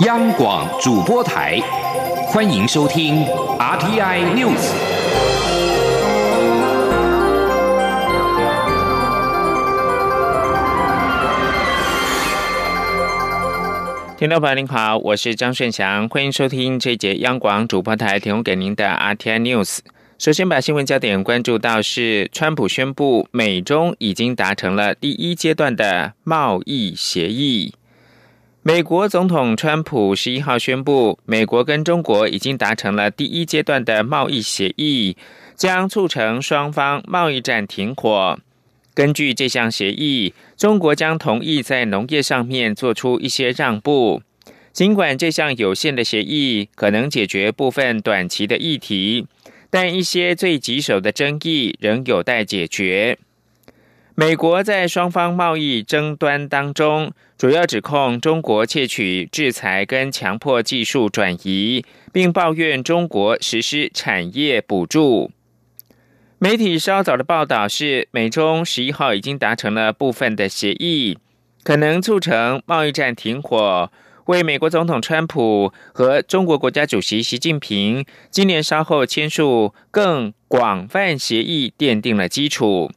央广主播台，欢迎收听 RTI News。听众朋友您好，我是张顺祥，欢迎收听这节央广主播台提供给您的 RTI News。首先把新闻焦点关注到是，川普宣布美中已经达成了第一阶段的贸易协议。美国总统川普十一号宣布，美国跟中国已经达成了第一阶段的贸易协议，将促成双方贸易战停火。根据这项协议，中国将同意在农业上面做出一些让步。尽管这项有限的协议可能解决部分短期的议题。但一些最棘手的争议仍有待解决。美国在双方贸易争端当中，主要指控中国窃取制裁跟强迫技术转移，并抱怨中国实施产业补助。媒体稍早的报道是，美中十一号已经达成了部分的协议，可能促成贸易战停火。为美国总统川普和中国国家主席习近平今年稍后签署更广泛协议奠定了基础。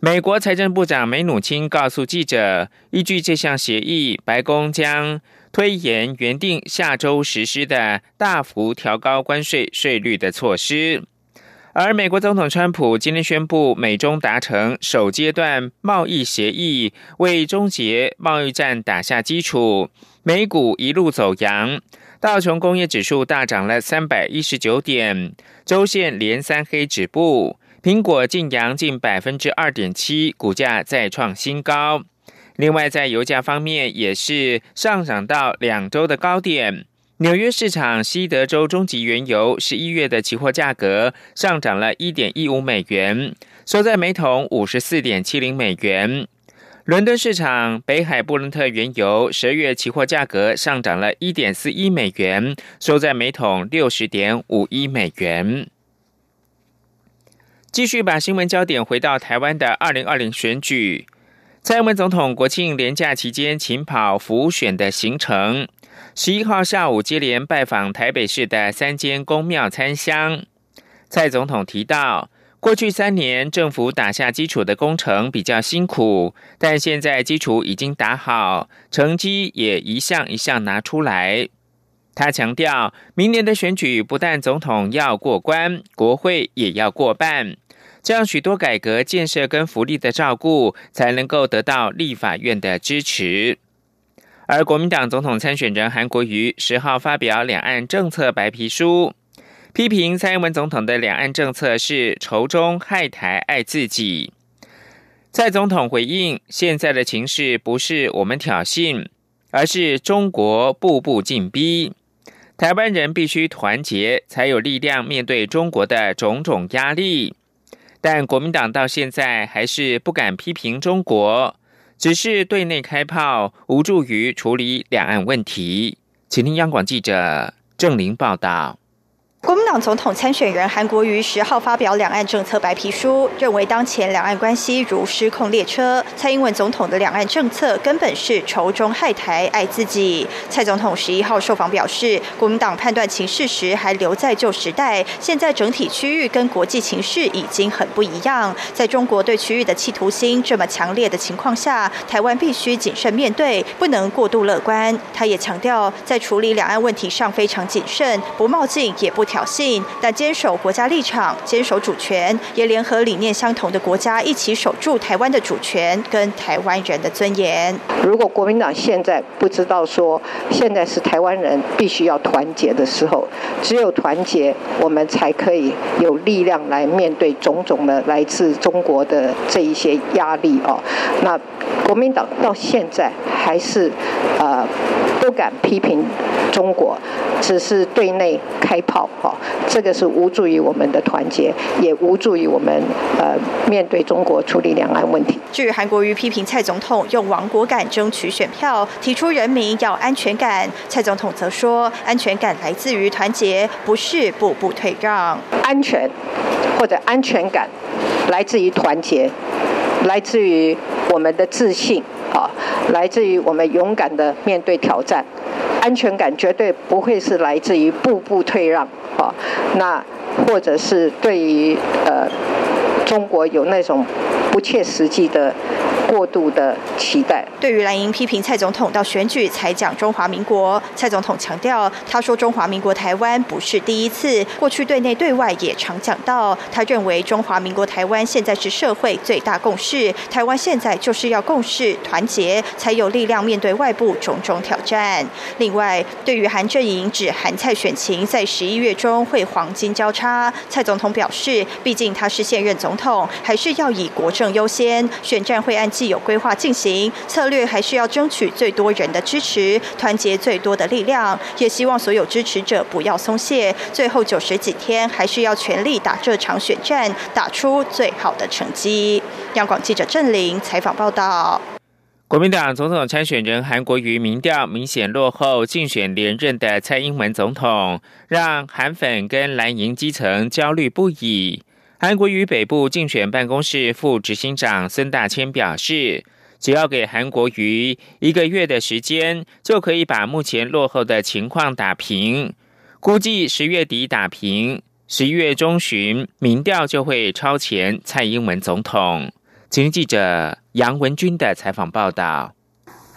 美国财政部长梅努钦告诉记者，依据这项协议，白宫将推延原定下周实施的大幅调高关税税率的措施。而美国总统川普今天宣布，美中达成首阶段贸易协议，为终结贸易战打下基础。美股一路走阳，道琼工业指数大涨了三百一十九点，周线连三黑止步。苹果净扬近百分之二点七，股价再创新高。另外，在油价方面，也是上涨到两周的高点。纽约市场西德州中级原油十一月的期货价格上涨了一点一五美元，收在每桶五十四点七零美元。伦敦市场北海布伦特原油十二月期货价格上涨了一点四一美元，收在每桶六十点五一美元。继续把新闻焦点回到台湾的二零二零选举，蔡英文总统国庆连假期间勤跑浮选的行程。十一号下午接连拜访台北市的三间公庙参香，蔡总统提到，过去三年政府打下基础的工程比较辛苦，但现在基础已经打好，成绩也一项一项拿出来。他强调，明年的选举不但总统要过关，国会也要过半，这样许多改革建设跟福利的照顾才能够得到立法院的支持。而国民党总统参选人韩国瑜十号发表两岸政策白皮书，批评蔡英文总统的两岸政策是仇中害台爱自己。蔡总统回应：现在的情势不是我们挑衅，而是中国步步进逼，台湾人必须团结，才有力量面对中国的种种压力。但国民党到现在还是不敢批评中国。只是对内开炮，无助于处理两岸问题。请听央广记者郑玲报道。国民党总统参选人韩国瑜十号发表两岸政策白皮书，认为当前两岸关系如失控列车。蔡英文总统的两岸政策根本是仇中害台爱自己。蔡总统十一号受访表示，国民党判断情势时还留在旧时代，现在整体区域跟国际情势已经很不一样。在中国对区域的企图心这么强烈的情况下，台湾必须谨慎面对，不能过度乐观。他也强调，在处理两岸问题上非常谨慎，不冒进也不。挑衅，但坚守国家立场，坚守主权，也联合理念相同的国家一起守住台湾的主权跟台湾人的尊严。如果国民党现在不知道说，现在是台湾人必须要团结的时候，只有团结，我们才可以有力量来面对种种的来自中国的这一些压力哦。那国民党到现在还是呃不敢批评中国，只是对内开炮。好，这个是无助于我们的团结，也无助于我们呃面对中国处理两岸问题。据韩国瑜批评蔡总统用亡国感争取选票，提出人民要安全感。蔡总统则说，安全感来自于团结，不是步步退让。安全或者安全感来自于团结，来自于我们的自信。啊，来自于我们勇敢的面对挑战，安全感绝对不会是来自于步步退让啊，那或者是对于呃中国有那种不切实际的。过度的期待。对于蓝营批评蔡总统到选举才讲中华民国，蔡总统强调，他说中华民国台湾不是第一次，过去对内对外也常讲到。他认为中华民国台湾现在是社会最大共识，台湾现在就是要共识团结，才有力量面对外部种种挑战。另外，对于韩阵营指韩蔡选情在十一月中会黄金交叉，蔡总统表示，毕竟他是现任总统，还是要以国政优先，选战会按。既有规划进行策略，还需要争取最多人的支持，团结最多的力量。也希望所有支持者不要松懈，最后九十几天还是要全力打这场选战，打出最好的成绩。央广记者郑玲采访报道。国民党总统参选人韩国瑜民调明显落后竞选连任的蔡英文总统，让韩粉跟蓝营基层焦虑不已。韩国瑜北部竞选办公室副执行长孙大千表示，只要给韩国瑜一个月的时间，就可以把目前落后的情况打平。估计十月底打平，十一月中旬民调就会超前蔡英文总统。请记者杨文军的采访报道。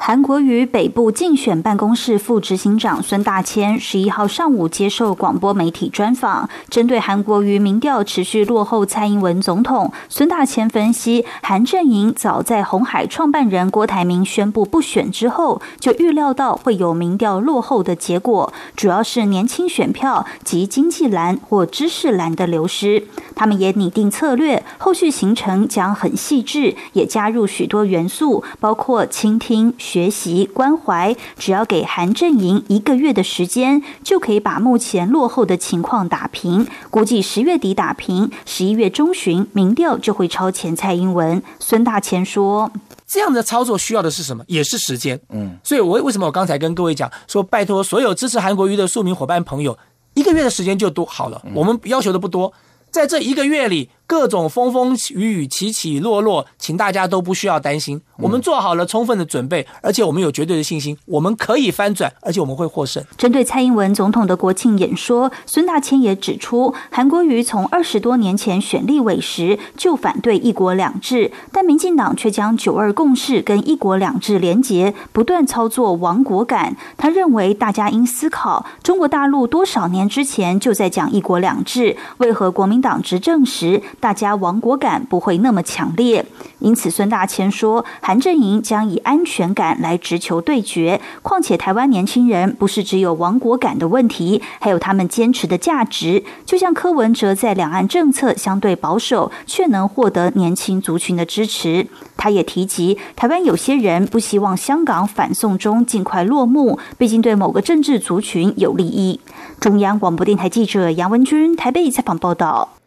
韩国瑜北部竞选办公室副执行长孙大千十一号上午接受广播媒体专访，针对韩国瑜民调持续落后蔡英文总统，孙大千分析，韩阵营早在红海创办人郭台铭宣布不选之后，就预料到会有民调落后的结果，主要是年轻选票及经济蓝或知识蓝的流失。他们也拟定策略，后续行程将很细致，也加入许多元素，包括倾听。学习关怀，只要给韩阵营一个月的时间，就可以把目前落后的情况打平。估计十月底打平，十一月中旬民调就会超前蔡英文。孙大千说：“这样的操作需要的是什么？也是时间。嗯，所以我为什么我刚才跟各位讲说，拜托所有支持韩国瑜的庶民伙伴朋友，一个月的时间就多好了。我们要求的不多，在这一个月里。”各种风风雨雨起起落落，请大家都不需要担心。我们做好了充分的准备，而且我们有绝对的信心，我们可以翻转，而且我们会获胜。针对蔡英文总统的国庆演说，孙大千也指出，韩国瑜从二十多年前选立委时就反对一国两制，但民进党却将九二共识跟一国两制连结，不断操作亡国感。他认为大家应思考，中国大陆多少年之前就在讲一国两制，为何国民党执政时？大家亡国感不会那么强烈，因此孙大千说，韩阵营将以安全感来直球对决。况且台湾年轻人不是只有亡国感的问题，还有他们坚持的价值。就像柯文哲在两岸政策相对保守，却能获得年轻族群的支持。他也提及，台湾有些人不希望香港反送中尽快落幕，毕竟对某个政治族群有利益。中央广播电台记者杨文君台北采访报道。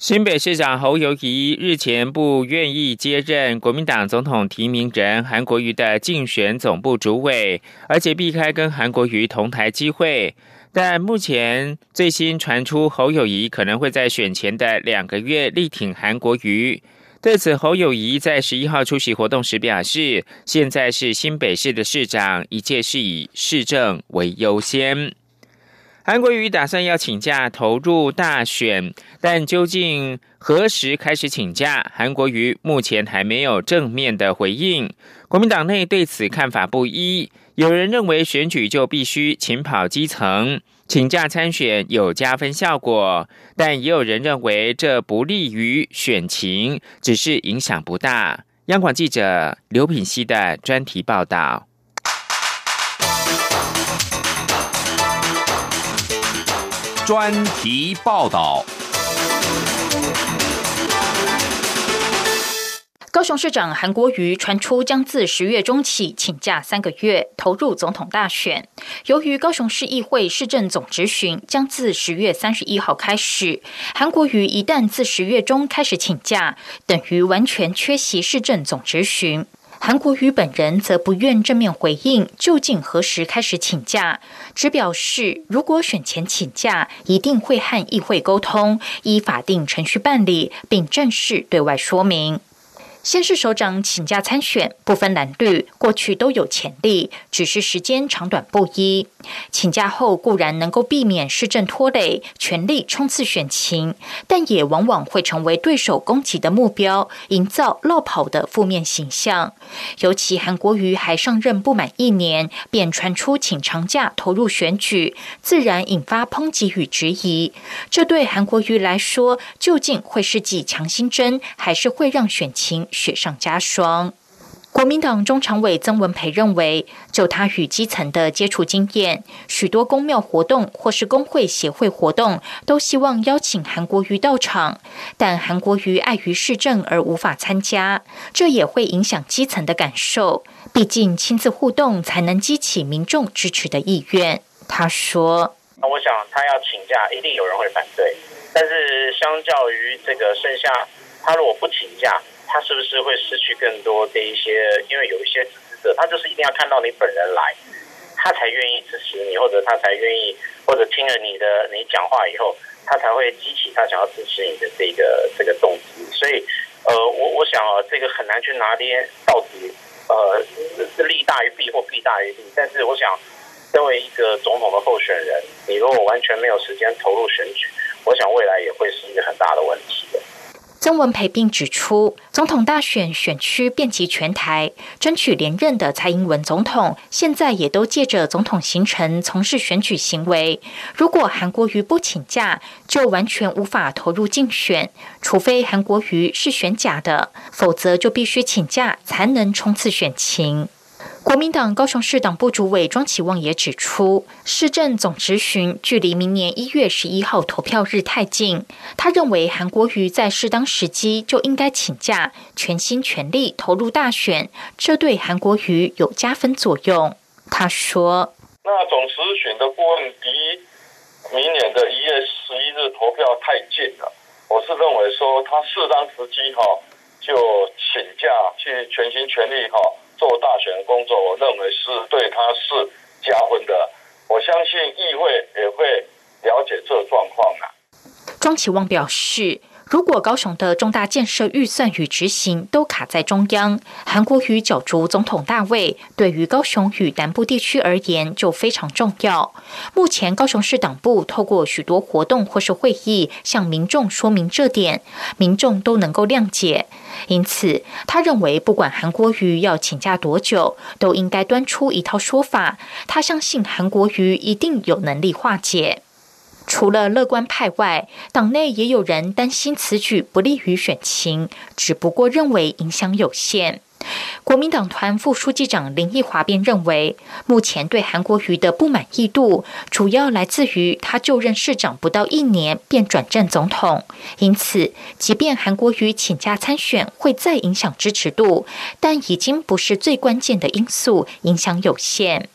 新北市长侯友谊日前不愿意接任国民党总统提名人韩国瑜的竞选总部主委，而且避开跟韩国瑜同台机会。但目前最新传出侯友谊可能会在选前的两个月力挺韩国瑜。对此，侯友谊在十一号出席活动时表示：“现在是新北市的市长，一切是以市政为优先。”韩国瑜打算要请假投入大选，但究竟何时开始请假？韩国瑜目前还没有正面的回应。国民党内对此看法不一，有人认为选举就必须勤跑基层，请假参选有加分效果，但也有人认为这不利于选情，只是影响不大。央广记者刘品希的专题报道。专题报道。高雄市长韩国瑜传出将自十月中起请假三个月，投入总统大选。由于高雄市议会市政总执询将自十月三十一号开始，韩国瑜一旦自十月中开始请假，等于完全缺席市政总执询。韩国瑜本人则不愿正面回应究竟何时开始请假，只表示如果选前请假，一定会和议会沟通，依法定程序办理，并正式对外说明。先是首长请假参选，不分蓝绿，过去都有潜力，只是时间长短不一。请假后固然能够避免市政拖累，全力冲刺选情，但也往往会成为对手攻击的目标，营造落跑的负面形象。尤其韩国瑜还上任不满一年，便传出请长假投入选举，自然引发抨击与质疑。这对韩国瑜来说，究竟会是剂强心针，还是会让选情？雪上加霜。国民党中常委曾文培认为，就他与基层的接触经验，许多公庙活动或是工会协会活动，都希望邀请韩国瑜到场，但韩国瑜碍于市政而无法参加，这也会影响基层的感受。毕竟亲自互动才能激起民众支持的意愿。他说：“那我想他要请假，一定有人会反对。但是相较于这个剩下，他如果不请假。”他是不是会失去更多的一些？因为有一些支持者，他就是一定要看到你本人来，他才愿意支持你，或者他才愿意，或者听了你的你讲话以后，他才会激起他想要支持你的这个这个动机。所以，呃，我我想啊，这个很难去拿捏到底，呃，是利大于弊或弊大于利。但是，我想，身为一个总统的候选人，你如果完全没有时间投入选举，我想未来也会是一个很大的问题。曾文培并指出，总统大选选区遍及全台，争取连任的蔡英文总统，现在也都借着总统行程从事选举行为。如果韩国瑜不请假，就完全无法投入竞选，除非韩国瑜是选假的，否则就必须请假才能冲刺选情。国民党高雄市党部主委庄启旺也指出，市政总执询距离明年一月十一号投票日太近，他认为韩国瑜在适当时机就应该请假，全心全力投入大选，这对韩国瑜有加分作用。他说：“那总执询的顾问离明年的一月十一日投票太近了，我是认为说他适当时机哈就请假去全心全力哈。”做大选的工作，我认为是对他是加分的。我相信议会也会了解这状况啊。庄启旺表示。如果高雄的重大建设预算与执行都卡在中央，韩国瑜角逐总统大位，对于高雄与南部地区而言就非常重要。目前高雄市党部透过许多活动或是会议向民众说明这点，民众都能够谅解。因此，他认为不管韩国瑜要请假多久，都应该端出一套说法。他相信韩国瑜一定有能力化解。除了乐观派外，党内也有人担心此举不利于选情，只不过认为影响有限。国民党团副书记长林奕华便认为，目前对韩国瑜的不满意度，主要来自于他就任市长不到一年便转战总统，因此，即便韩国瑜请假参选会再影响支持度，但已经不是最关键的因素，影响有限。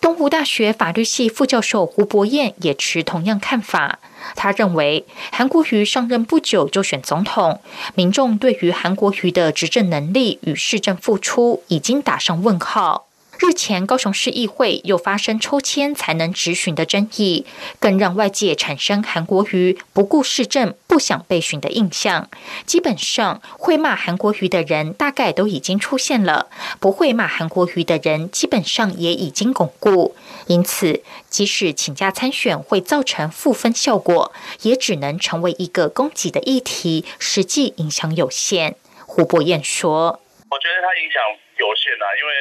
东湖大学法律系副教授胡博彦也持同样看法。他认为，韩国瑜上任不久就选总统，民众对于韩国瑜的执政能力与市政付出已经打上问号。日前，高雄市议会又发生抽签才能质询的争议，更让外界产生韩国瑜不顾市政、不想被询的印象。基本上，会骂韩国瑜的人大概都已经出现了，不会骂韩国瑜的人基本上也已经巩固。因此，即使请假参选会造成负分效果，也只能成为一个攻击的议题，实际影响有限。胡博彦说：“我觉得他影响有限啊，因为。”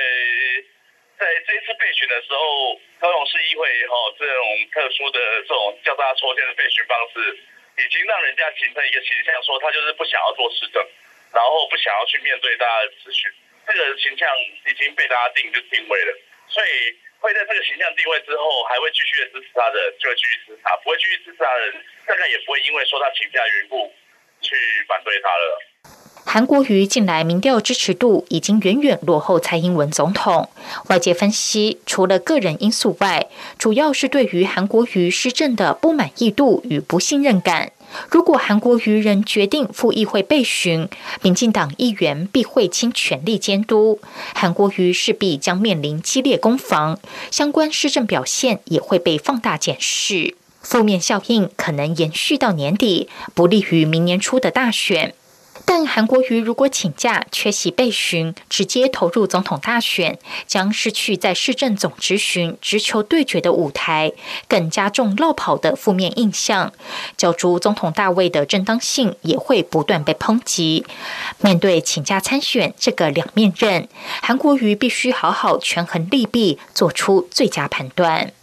在这一次备询的时候，高雄市议会也好，这种特殊的这种叫大家抽签的备询方式，已经让人家形成一个形象，说他就是不想要做市政，然后不想要去面对大家的咨询，这个形象已经被大家定就定位了。所以会在这个形象定位之后，还会继续的支持他的，就会继续支持他；不会继续支持他的人，大概也不会因为说他请假缘故去反对他了。韩国瑜近来民调支持度已经远远落后蔡英文总统。外界分析，除了个人因素外，主要是对于韩国瑜施政的不满意度与不信任感。如果韩国瑜人决定赴议会备询，民进党议员必会倾全力监督，韩国瑜势必将面临激烈攻防，相关施政表现也会被放大检视，负面效应可能延续到年底，不利于明年初的大选。但韩国瑜如果请假缺席备询，直接投入总统大选，将失去在市政总执询直球对决的舞台，更加重落跑的负面印象，角逐总统大位的正当性也会不断被抨击。面对请假参选这个两面刃，韩国瑜必须好好权衡利弊，做出最佳判断。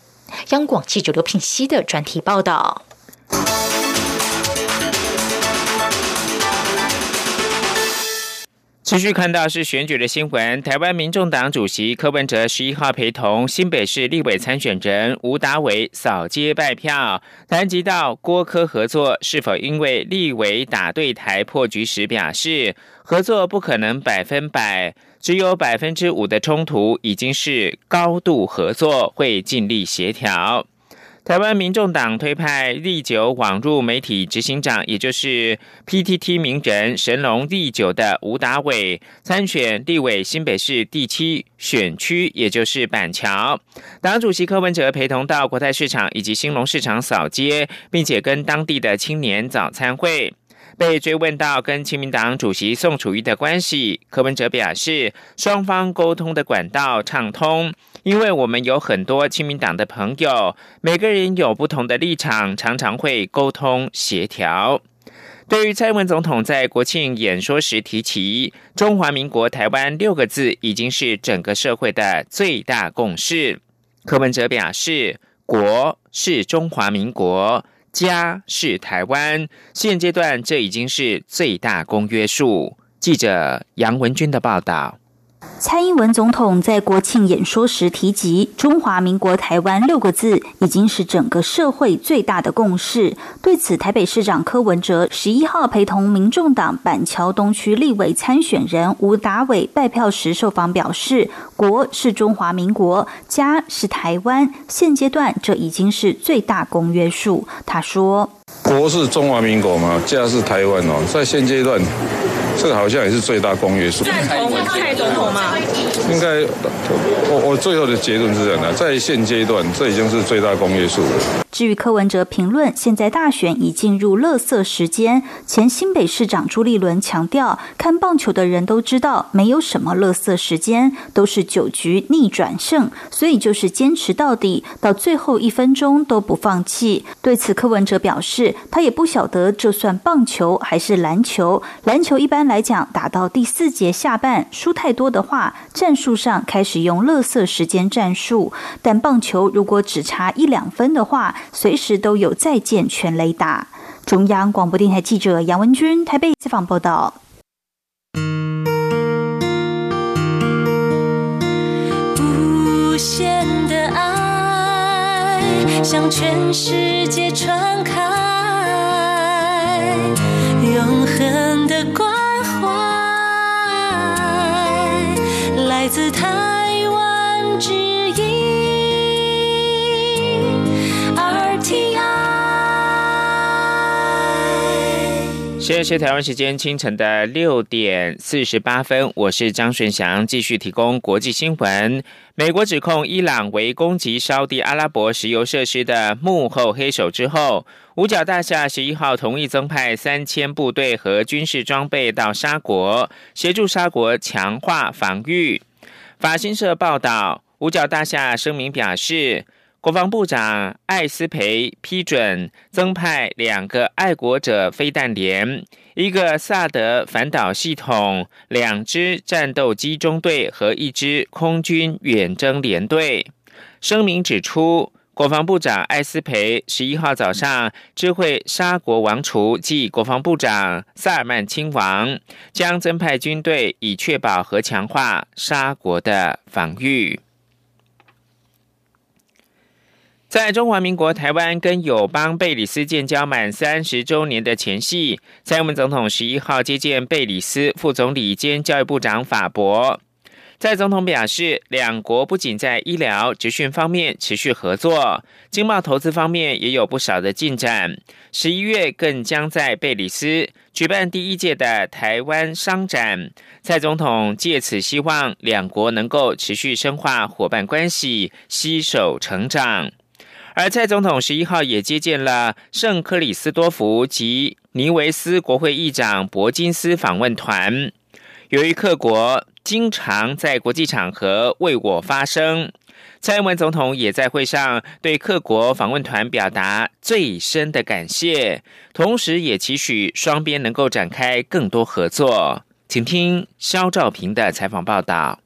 央广记者刘品熙的专题报道。持续看到是选举的新闻，台湾民众党主席柯文哲十一号陪同新北市立委参选人吴达伟扫街拜票，谈及到郭柯合作是否因为立委打对台破局时表示，合作不可能百分百，只有百分之五的冲突已经是高度合作，会尽力协调。台湾民众党推派立九网络媒体执行长，也就是 PTT 名人神龙立九的吴达伟参选立委新北市第七选区，也就是板桥。党主席柯文哲陪同到国泰市场以及兴隆市场扫街，并且跟当地的青年早餐会。被追问到跟亲民党主席宋楚瑜的关系，柯文哲表示，双方沟通的管道畅通。因为我们有很多亲民党的朋友，每个人有不同的立场，常常会沟通协调。对于蔡文总统在国庆演说时提起“中华民国台湾”六个字，已经是整个社会的最大共识。柯文哲表示：“国是中华民国，家是台湾，现阶段这已经是最大公约数。”记者杨文军的报道。蔡英文总统在国庆演说时提及“中华民国台湾”六个字，已经是整个社会最大的共识。对此，台北市长柯文哲十一号陪同民众党板桥东区立委参选人吴达伟拜票时受访表示：“国是中华民国，家是台湾，现阶段这已经是最大公约数。”他说：“国是中华民国嘛，家是台湾哦，在现阶段。”这个好像也是最大公约数。赞同蔡总统嘛？应该，我我最后的结论是这样的，在现阶段，这已经是最大公约数了。至于柯文哲评论，现在大选已进入乐色时间。前新北市长朱立伦强调，看棒球的人都知道，没有什么乐色时间，都是九局逆转胜，所以就是坚持到底，到最后一分钟都不放弃。对此，柯文哲表示，他也不晓得这算棒球还是篮球。篮球一般来讲，打到第四节下半输太多的话，战术上开始用乐色时间战术。但棒球如果只差一两分的话，随时都有再见全雷达。中央广播电台记者杨文君台北采访报道。无限的爱向全世界传开，永恒的光自台湾之。现在是台湾时间清晨的六点四十八分，我是张顺祥，继续提供国际新闻。美国指控伊朗为攻击沙地阿拉伯石油设施的幕后黑手之后，五角大厦十一号同意增派三千部队和军事装备到沙国，协助沙国强化防御。法新社报道，五角大厦声明表示。国防部长艾斯培批准增派两个爱国者飞弹连、一个萨德反导系统、两支战斗机中队和一支空军远征连队。声明指出，国防部长艾斯培十一号早上知会沙国王储暨国防部长萨尔曼亲王，将增派军队以确保和强化沙国的防御。在中华民国台湾跟友邦贝里斯建交满三十周年的前夕，蔡英文总统十一号接见贝里斯副总理兼教育部长法博。蔡总统表示，两国不仅在医疗、职训方面持续合作，经贸投资方面也有不少的进展。十一月更将在贝里斯举办第一届的台湾商展。蔡总统借此希望两国能够持续深化伙伴关系，携手成长。而蔡总统十一号也接见了圣克里斯多福及尼维斯国会议长伯金斯访问团。由于各国经常在国际场合为我发声，蔡英文总统也在会上对各国访问团表达最深的感谢，同时也期许双边能够展开更多合作。请听肖兆平的采访报道。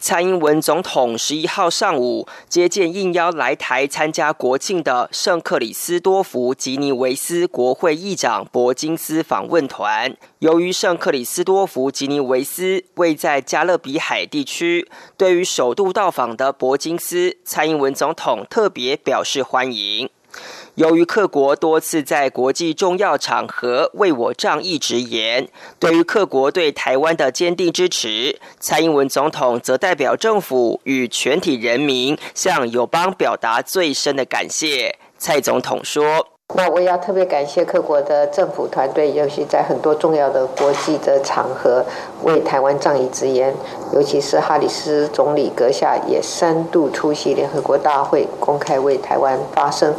蔡英文总统十一号上午接见应邀来台参加国庆的圣克里斯多福吉尼维斯国会议长伯金斯访问团。由于圣克里斯多福吉尼维斯位在加勒比海地区，对于首度到访的伯金斯，蔡英文总统特别表示欢迎。由于各国多次在国际重要场合为我仗义直言，对于各国对台湾的坚定支持，蔡英文总统则代表政府与全体人民向友邦表达最深的感谢。蔡总统说。那我也要特别感谢各国的政府团队，尤其在很多重要的国际的场合为台湾仗义直言，尤其是哈里斯总理阁下也三度出席联合国大会，公开为台湾发声。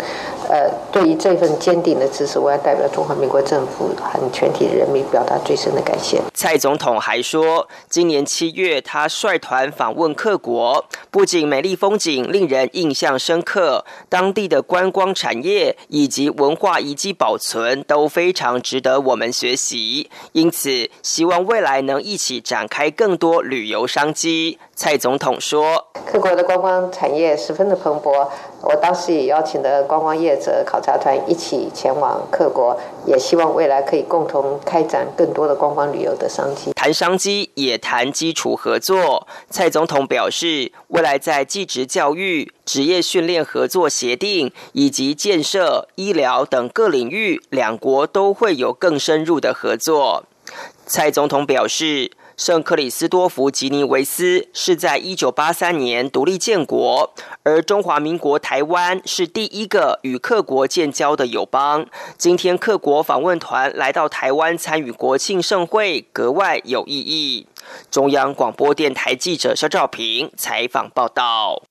呃，对于这份坚定的支持，我要代表中华民国政府和全体人民表达最深的感谢。蔡总统还说，今年七月他率团访问各国，不仅美丽风景令人印象深刻，当地的观光产业以及文化遗迹保存都非常值得我们学习，因此希望未来能一起展开更多旅游商机。蔡总统说：“各国的观光产业十分的蓬勃，我当时也邀请了观光业者考察团一起前往各国，也希望未来可以共同开展更多的观光旅游的商机。谈商机也谈基础合作。蔡总统表示，未来在技职教育、职业训练合作协定以及建设、医疗等各领域，两国都会有更深入的合作。蔡总统表示。”圣克里斯多福吉尼维斯是在一九八三年独立建国，而中华民国台湾是第一个与客国建交的友邦。今天客国访问团来到台湾参与国庆盛会，格外有意义。中央广播电台记者肖照平采访报道。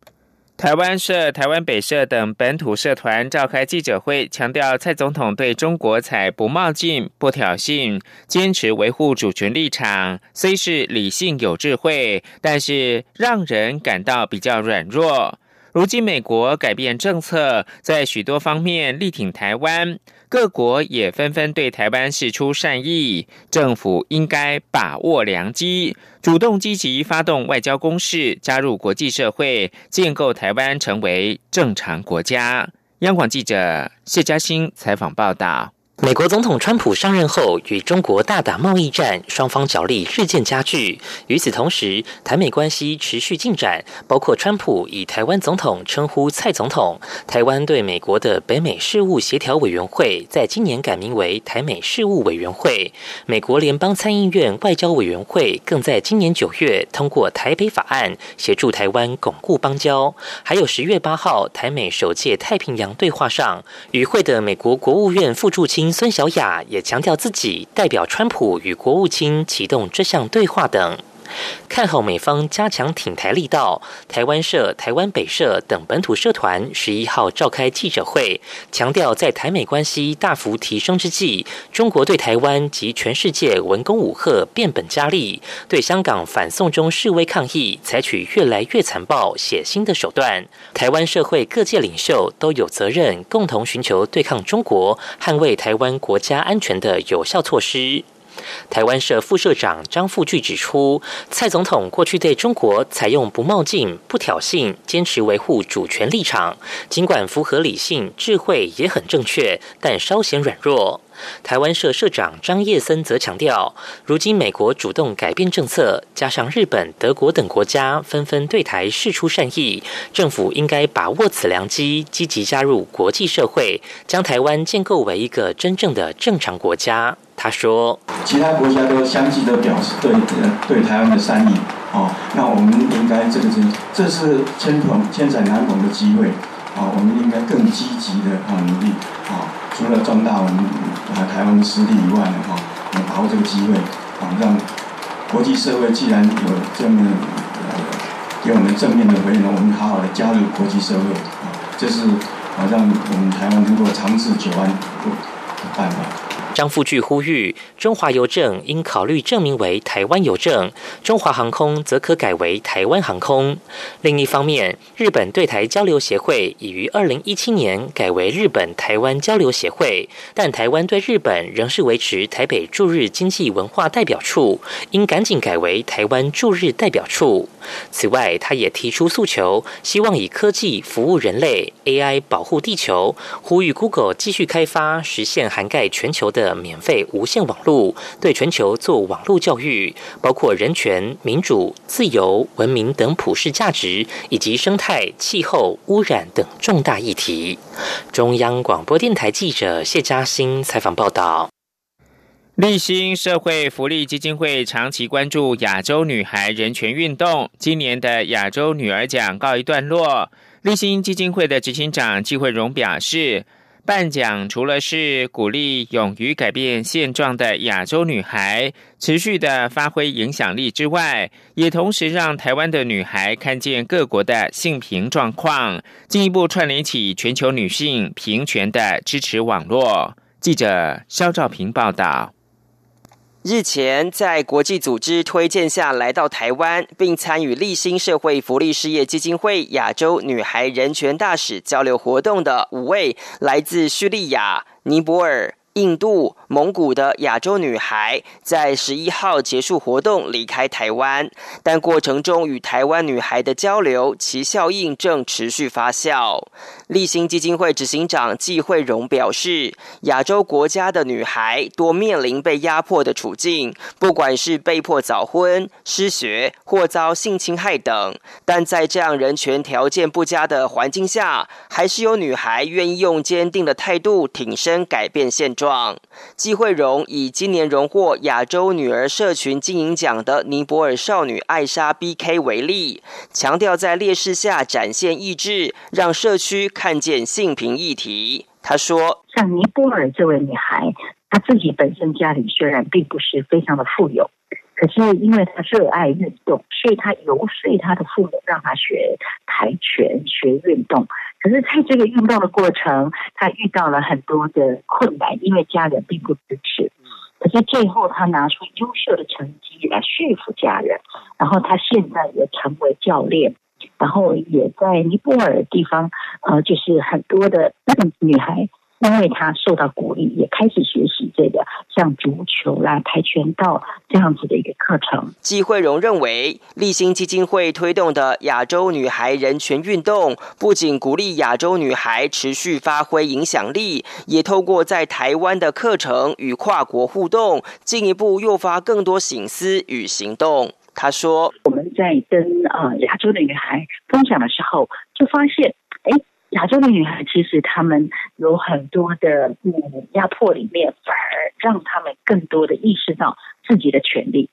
台湾社、台湾北社等本土社团召开记者会，强调蔡总统对中国采不冒进、不挑衅，坚持维护主权立场，虽是理性有智慧，但是让人感到比较软弱。如今美国改变政策，在许多方面力挺台湾。各国也纷纷对台湾示出善意，政府应该把握良机，主动积极发动外交攻势，加入国际社会，建构台湾成为正常国家。央广记者谢嘉欣采访报道。美国总统川普上任后，与中国大打贸易战，双方角力日渐加剧。与此同时，台美关系持续进展，包括川普以台湾总统称呼蔡总统。台湾对美国的北美事务协调委员会在今年改名为台美事务委员会。美国联邦参议院外交委员会更在今年九月通过台北法案，协助台湾巩固邦交。还有十月八号，台美首届太平洋对话上，与会的美国国务院副驻青。孙小雅也强调自己代表川普与国务卿启动这项对话等。看好美方加强挺台力道，台湾社、台湾北社等本土社团十一号召开记者会，强调在台美关系大幅提升之际，中国对台湾及全世界文攻武吓变本加厉，对香港反送中示威抗议采取越来越残暴血腥的手段。台湾社会各界领袖都有责任，共同寻求对抗中国、捍卫台湾国家安全的有效措施。台湾社副社长张富巨指出，蔡总统过去对中国采用不冒进、不挑衅，坚持维护主权立场，尽管符合理性、智慧，也很正确，但稍显软弱。台湾社社长张叶森则强调，如今美国主动改变政策，加上日本、德国等国家纷纷对台示出善意，政府应该把握此良机，积极加入国际社会，将台湾建构为一个真正的正常国家。他说：“其他国家都相继的表示对对台湾的善意，哦，那我们应该这个是这是千捧千载难逢的机会，哦，我们应该更积极的啊努力，啊，除了壮大我们啊台湾的实力以外呢，哈，把握这个机会，啊，让国际社会既然有这么呃给我们正面的回应，我们好好的加入国际社会，啊，这是。”好像我们台湾能够长治久安的办法。张富巨呼吁，中华邮政应考虑证明为台湾邮政，中华航空则可改为台湾航空。另一方面，日本对台交流协会已于二零一七年改为日本台湾交流协会，但台湾对日本仍是维持台北驻日经济文化代表处，应赶紧改为台湾驻日代表处。此外，他也提出诉求，希望以科技服务人类，AI 保护地球，呼吁 Google 继续开发，实现涵盖全球的免费无线网络，对全球做网络教育，包括人权、民主、自由、文明等普世价值，以及生态、气候、污染等重大议题。中央广播电台记者谢嘉欣采访报道。立新社会福利基金会长期关注亚洲女孩人权运动，今年的亚洲女儿奖告一段落。立新基金会的执行长季慧荣表示，颁奖除了是鼓励勇于改变现状的亚洲女孩持续的发挥影响力之外，也同时让台湾的女孩看见各国的性平状况，进一步串联起全球女性平权的支持网络。记者肖兆平报道。日前，在国际组织推荐下来到台湾，并参与立新社会福利事业基金会亚洲女孩人权大使交流活动的五位来自叙利亚、尼泊尔。印度、蒙古的亚洲女孩在十一号结束活动，离开台湾。但过程中与台湾女孩的交流，其效应正持续发酵。立新基金会执行长季慧荣表示，亚洲国家的女孩多面临被压迫的处境，不管是被迫早婚、失学或遭性侵害等。但在这样人权条件不佳的环境下，还是有女孩愿意用坚定的态度挺身改变现。季慧荣以今年荣获亚洲女儿社群经营奖的尼泊尔少女艾莎 B.K 为例，强调在劣势下展现意志，让社区看见性平议题。他说：“像尼泊尔这位女孩，她自己本身家里虽然并不是非常的富有。”可是因为他热爱运动，所以他游说他的父母让他学跆拳、学运动。可是在这个运动的过程，他遇到了很多的困难，因为家人并不支持。可是最后他拿出优秀的成绩来说服家人，然后他现在也成为教练，然后也在尼泊尔地方，呃，就是很多的女孩。因为他受到鼓励，也开始学习这个像足球啦、跆拳道这样子的一个课程。季慧荣认为，立新基金会推动的亚洲女孩人权运动，不仅鼓励亚洲女孩持续发挥影响力，也透过在台湾的课程与跨国互动，进一步诱发更多醒思与行动。他说：“我们在跟啊亚洲的女孩分享的时候，就发现，哎。”亚洲的女孩其实她们有很多的嗯压迫，里面反而让她们更多的意识到自己的权利。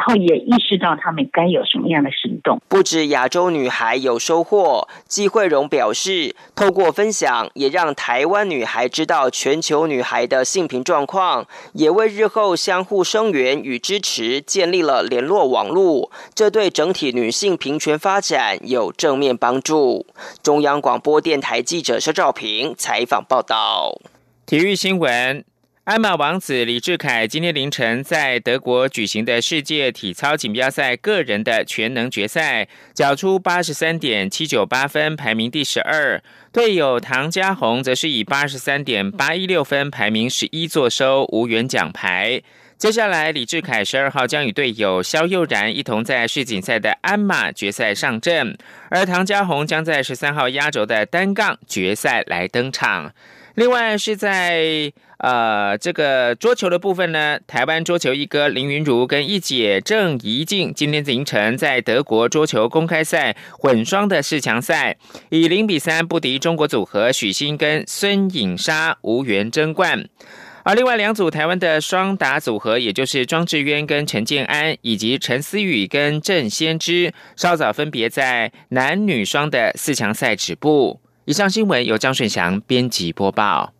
然后也意识到他们该有什么样的行动。不止亚洲女孩有收获，季慧荣表示，透过分享，也让台湾女孩知道全球女孩的性平状况，也为日后相互声援与支持建立了联络网络。这对整体女性平权发展有正面帮助。中央广播电台记者肖照平采访报道。体育新闻。鞍马王子李志凯今天凌晨在德国举行的世界体操锦标赛个人的全能决赛，缴出八十三点七九八分，排名第十二。队友唐家宏则是以八十三点八一六分，排名十一，坐收无缘奖牌。接下来，李志凯十二号将与队友肖佑然一同在世锦赛的鞍马决赛上阵，而唐家宏将在十三号压轴的单杠决赛来登场。另外是在。呃，这个桌球的部分呢，台湾桌球一哥林云如跟一姐郑怡静今天凌晨在德国桌球公开赛混双的四强赛，以零比三不敌中国组合许昕跟孙颖莎，无缘争冠。而另外两组台湾的双打组合，也就是庄智渊跟陈建安，以及陈思雨跟郑先知，稍早分别在男女双的四强赛止步。以上新闻由张顺祥编辑播报。